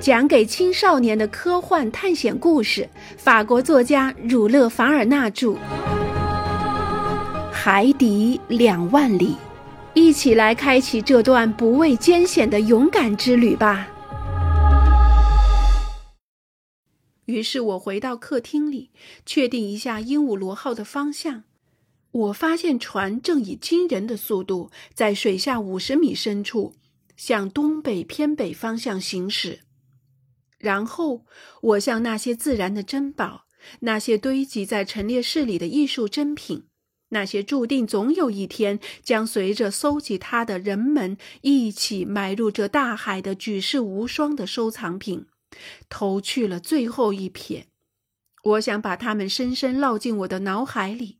讲给青少年的科幻探险故事，法国作家儒勒·凡尔纳著，《海底两万里》，一起来开启这段不畏艰险的勇敢之旅吧。于是我回到客厅里，确定一下鹦鹉螺号的方向。我发现船正以惊人的速度在水下五十米深处向东北偏北方向行驶。然后，我向那些自然的珍宝，那些堆积在陈列室里的艺术珍品，那些注定总有一天将随着搜集它的人们一起埋入这大海的举世无双的收藏品，投去了最后一瞥。我想把它们深深烙进我的脑海里。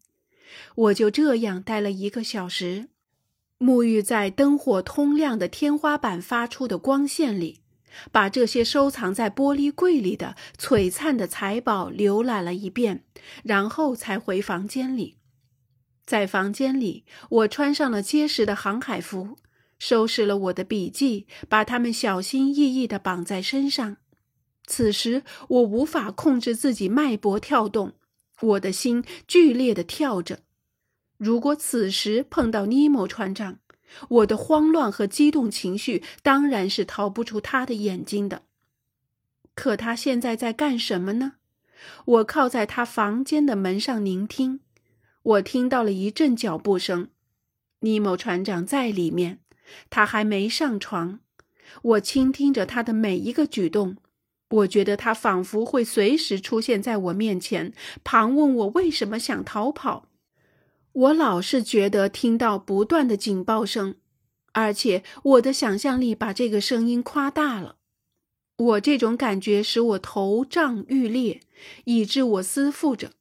我就这样待了一个小时，沐浴在灯火通亮的天花板发出的光线里。把这些收藏在玻璃柜里的璀璨的财宝浏览了一遍，然后才回房间里。在房间里，我穿上了结实的航海服，收拾了我的笔记，把它们小心翼翼地绑在身上。此时，我无法控制自己脉搏跳动，我的心剧烈地跳着。如果此时碰到尼莫船长，我的慌乱和激动情绪当然是逃不出他的眼睛的。可他现在在干什么呢？我靠在他房间的门上聆听，我听到了一阵脚步声。尼莫船长在里面，他还没上床。我倾听着他的每一个举动，我觉得他仿佛会随时出现在我面前，盘问我为什么想逃跑。我老是觉得听到不断的警报声，而且我的想象力把这个声音夸大了。我这种感觉使我头胀欲裂，以致我思妇着：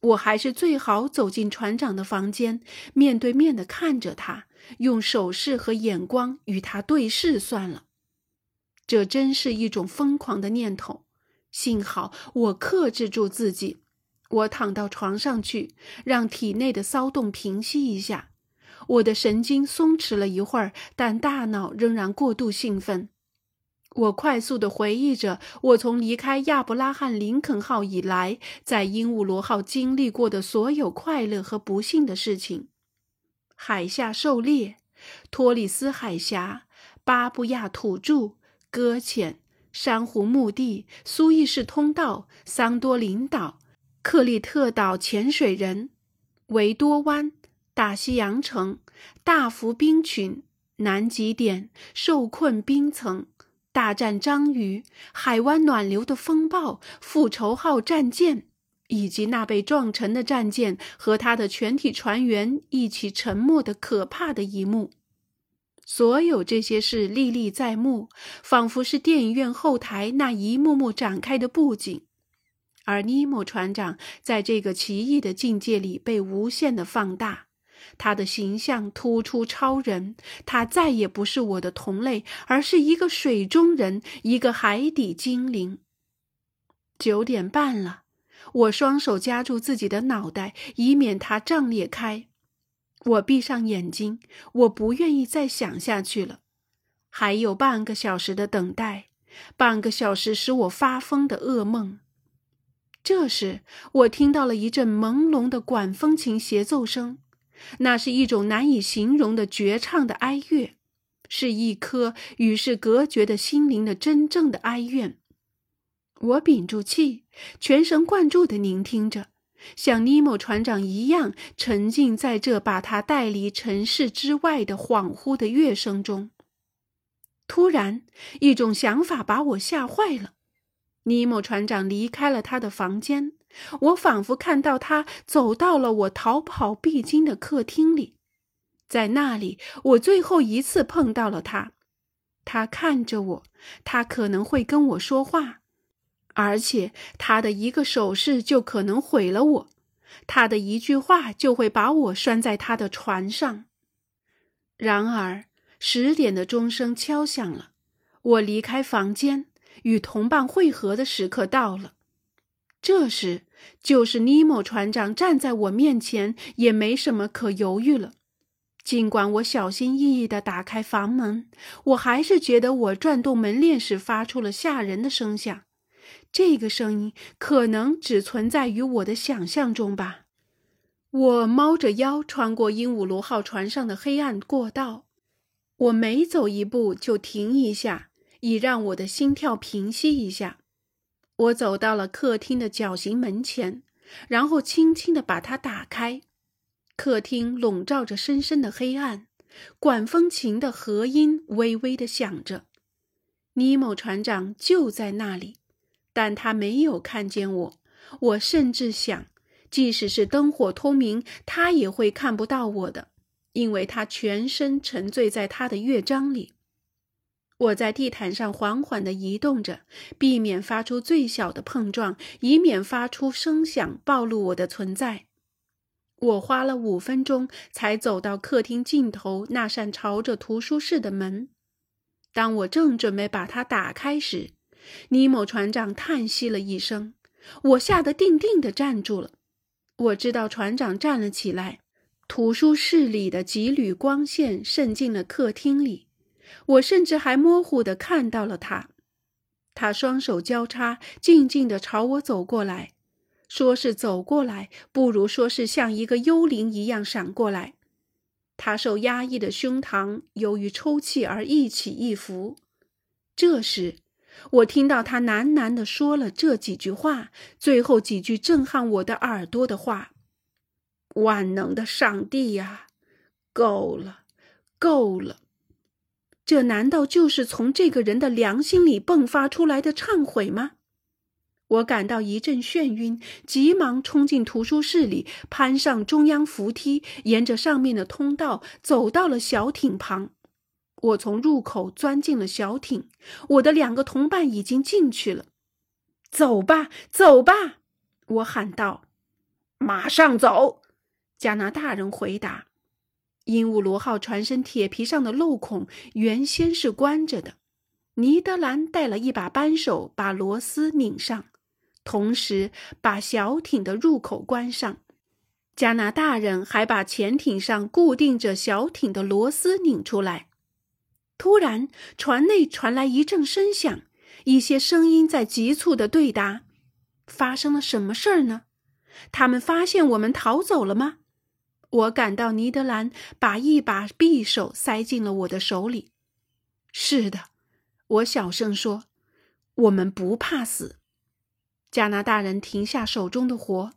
我还是最好走进船长的房间，面对面的看着他，用手势和眼光与他对视算了。这真是一种疯狂的念头。幸好我克制住自己。我躺到床上去，让体内的骚动平息一下。我的神经松弛了一会儿，但大脑仍然过度兴奋。我快速地回忆着我从离开亚伯拉罕·林肯号以来，在鹦鹉螺号经历过的所有快乐和不幸的事情：海下狩猎、托里斯海峡、巴布亚土著、搁浅、珊瑚墓地、苏伊士通道、桑多林岛。克利特岛潜水人，维多湾，大西洋城，大幅冰群，南极点，受困冰层，大战章鱼，海湾暖流的风暴，复仇号战舰，以及那被撞沉的战舰和他的全体船员一起沉没的可怕的一幕。所有这些事历历在目，仿佛是电影院后台那一幕幕展开的布景。而尼莫船长在这个奇异的境界里被无限的放大，他的形象突出超人，他再也不是我的同类，而是一个水中人，一个海底精灵。九点半了，我双手夹住自己的脑袋，以免它胀裂开。我闭上眼睛，我不愿意再想下去了。还有半个小时的等待，半个小时使我发疯的噩梦。这时，我听到了一阵朦胧的管风琴协奏声，那是一种难以形容的绝唱的哀乐，是一颗与世隔绝的心灵的真正的哀怨。我屏住气，全神贯注地聆听着，像尼莫船长一样沉浸在这把他带离尘世之外的恍惚的乐声中。突然，一种想法把我吓坏了。尼莫船长离开了他的房间，我仿佛看到他走到了我逃跑必经的客厅里，在那里，我最后一次碰到了他。他看着我，他可能会跟我说话，而且他的一个手势就可能毁了我，他的一句话就会把我拴在他的船上。然而，十点的钟声敲响了，我离开房间。与同伴会合的时刻到了，这时就是尼莫船长站在我面前，也没什么可犹豫了。尽管我小心翼翼地打开房门，我还是觉得我转动门链时发出了吓人的声响。这个声音可能只存在于我的想象中吧。我猫着腰穿过鹦鹉螺号船上的黑暗过道，我每走一步就停一下，以让我的心跳平息一下。我走到了客厅的角形门前，然后轻轻地把它打开。客厅笼罩着深深的黑暗，管风琴的和音微微的响着。尼莫船长就在那里，但他没有看见我。我甚至想，即使是灯火通明，他也会看不到我的，因为他全身沉醉在他的乐章里。我在地毯上缓缓地移动着，避免发出最小的碰撞，以免发出声响暴露我的存在。我花了五分钟才走到客厅尽头那扇朝着图书室的门。当我正准备把它打开时，尼莫船长叹息了一声，我吓得定定地站住了。我知道船长站了起来。图书室里的几缕光线渗进了客厅里，我甚至还模糊地看到了他。他双手交叉，静静地朝我走过来。说是走过来，不如说是像一个幽灵一样闪过来。他受压抑的胸膛由于抽泣而一起一伏。这时，我听到他喃喃地说了这几句话，最后几句震撼我的耳朵的话：“万能的上帝呀，够了，够了！”这难道就是从这个人的良心里迸发出来的忏悔吗？我感到一阵眩晕，急忙冲进图书室里，攀上中央扶梯，沿着上面的通道走到了小艇旁。我从入口钻进了小艇，我的两个同伴已经进去了。走吧，走吧！我喊道。马上走！加拿大人回答。鹦鹉螺号船身铁皮上的漏孔原先是关着的。尼德兰带了一把扳手，把螺丝拧上。同时，把小艇的入口关上。加拿大人还把潜艇上固定着小艇的螺丝拧出来。突然，船内传来一阵声响，一些声音在急促的对答。发生了什么事儿呢？他们发现我们逃走了吗？我感到尼德兰把一把匕首塞进了我的手里。是的，我小声说：“我们不怕死。”加拿大人停下手中的活。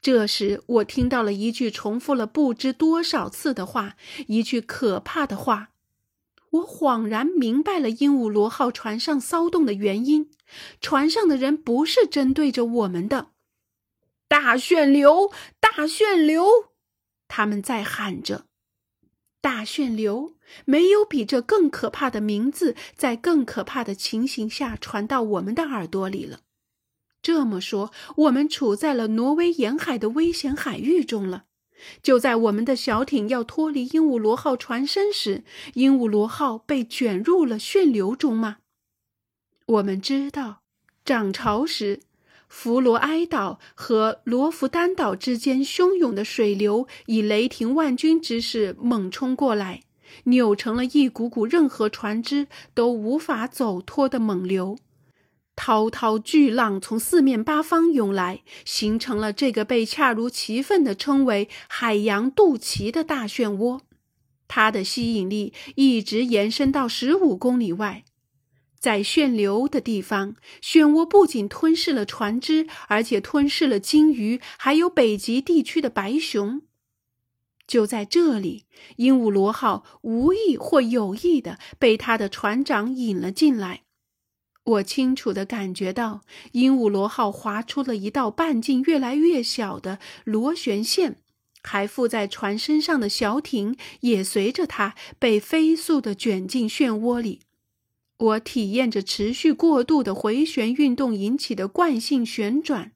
这时，我听到了一句重复了不知多少次的话，一句可怕的话。我恍然明白了鹦鹉螺号船上骚动的原因：船上的人不是针对着我们的。大旋流，大旋流！他们在喊着。大旋流，没有比这更可怕的名字在更可怕的情形下传到我们的耳朵里了。这么说，我们处在了挪威沿海的危险海域中了。就在我们的小艇要脱离鹦鹉螺号船身时，鹦鹉螺号被卷入了旋流中吗？我们知道，涨潮时，弗罗埃岛和罗弗丹岛之间汹涌的水流以雷霆万钧之势猛冲过来，扭成了一股股任何船只都无法走脱的猛流。滔滔巨浪从四面八方涌来，形成了这个被恰如其分地称为“海洋肚脐”的大漩涡。它的吸引力一直延伸到十五公里外。在旋流的地方，漩涡不仅吞噬了船只，而且吞噬了鲸鱼，还有北极地区的白熊。就在这里，鹦鹉螺号无意或有意的被他的船长引了进来。我清楚地感觉到，鹦鹉螺号划出了一道半径越来越小的螺旋线，还附在船身上的小艇也随着它被飞速地卷进漩涡里。我体验着持续过度的回旋运动引起的惯性旋转。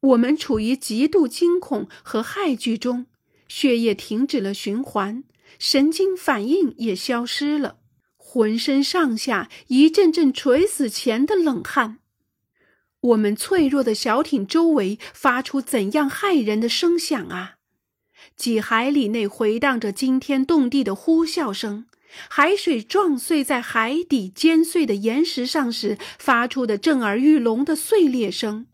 我们处于极度惊恐和骇惧中，血液停止了循环，神经反应也消失了。浑身上下一阵阵垂死前的冷汗。我们脆弱的小艇周围发出怎样骇人的声响啊！几海里内回荡着惊天动地的呼啸声，海水撞碎在海底尖碎的岩石上时发出的震耳欲聋的碎裂声。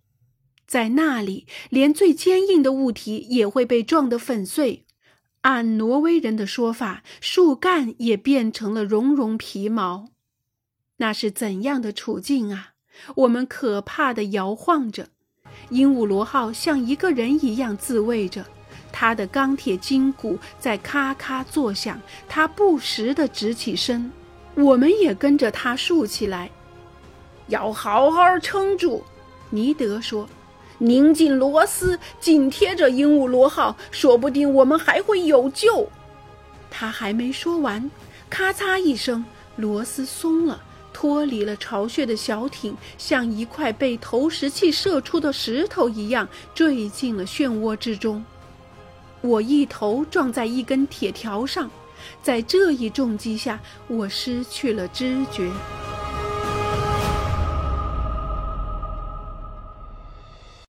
在那里，连最坚硬的物体也会被撞得粉碎。按挪威人的说法，树干也变成了绒绒皮毛。那是怎样的处境啊！我们可怕的摇晃着，鹦鹉螺号像一个人一样自卫着，它的钢铁筋骨在咔咔作响。他不时地直起身，我们也跟着他竖起来。要好好撑住，尼德说。拧紧螺丝，紧贴着鹦鹉螺号，说不定我们还会有救。他还没说完，咔嚓一声，螺丝松了，脱离了巢穴的小艇，像一块被投石器射出的石头一样坠进了漩涡之中。我一头撞在一根铁条上，在这一重击下，我失去了知觉。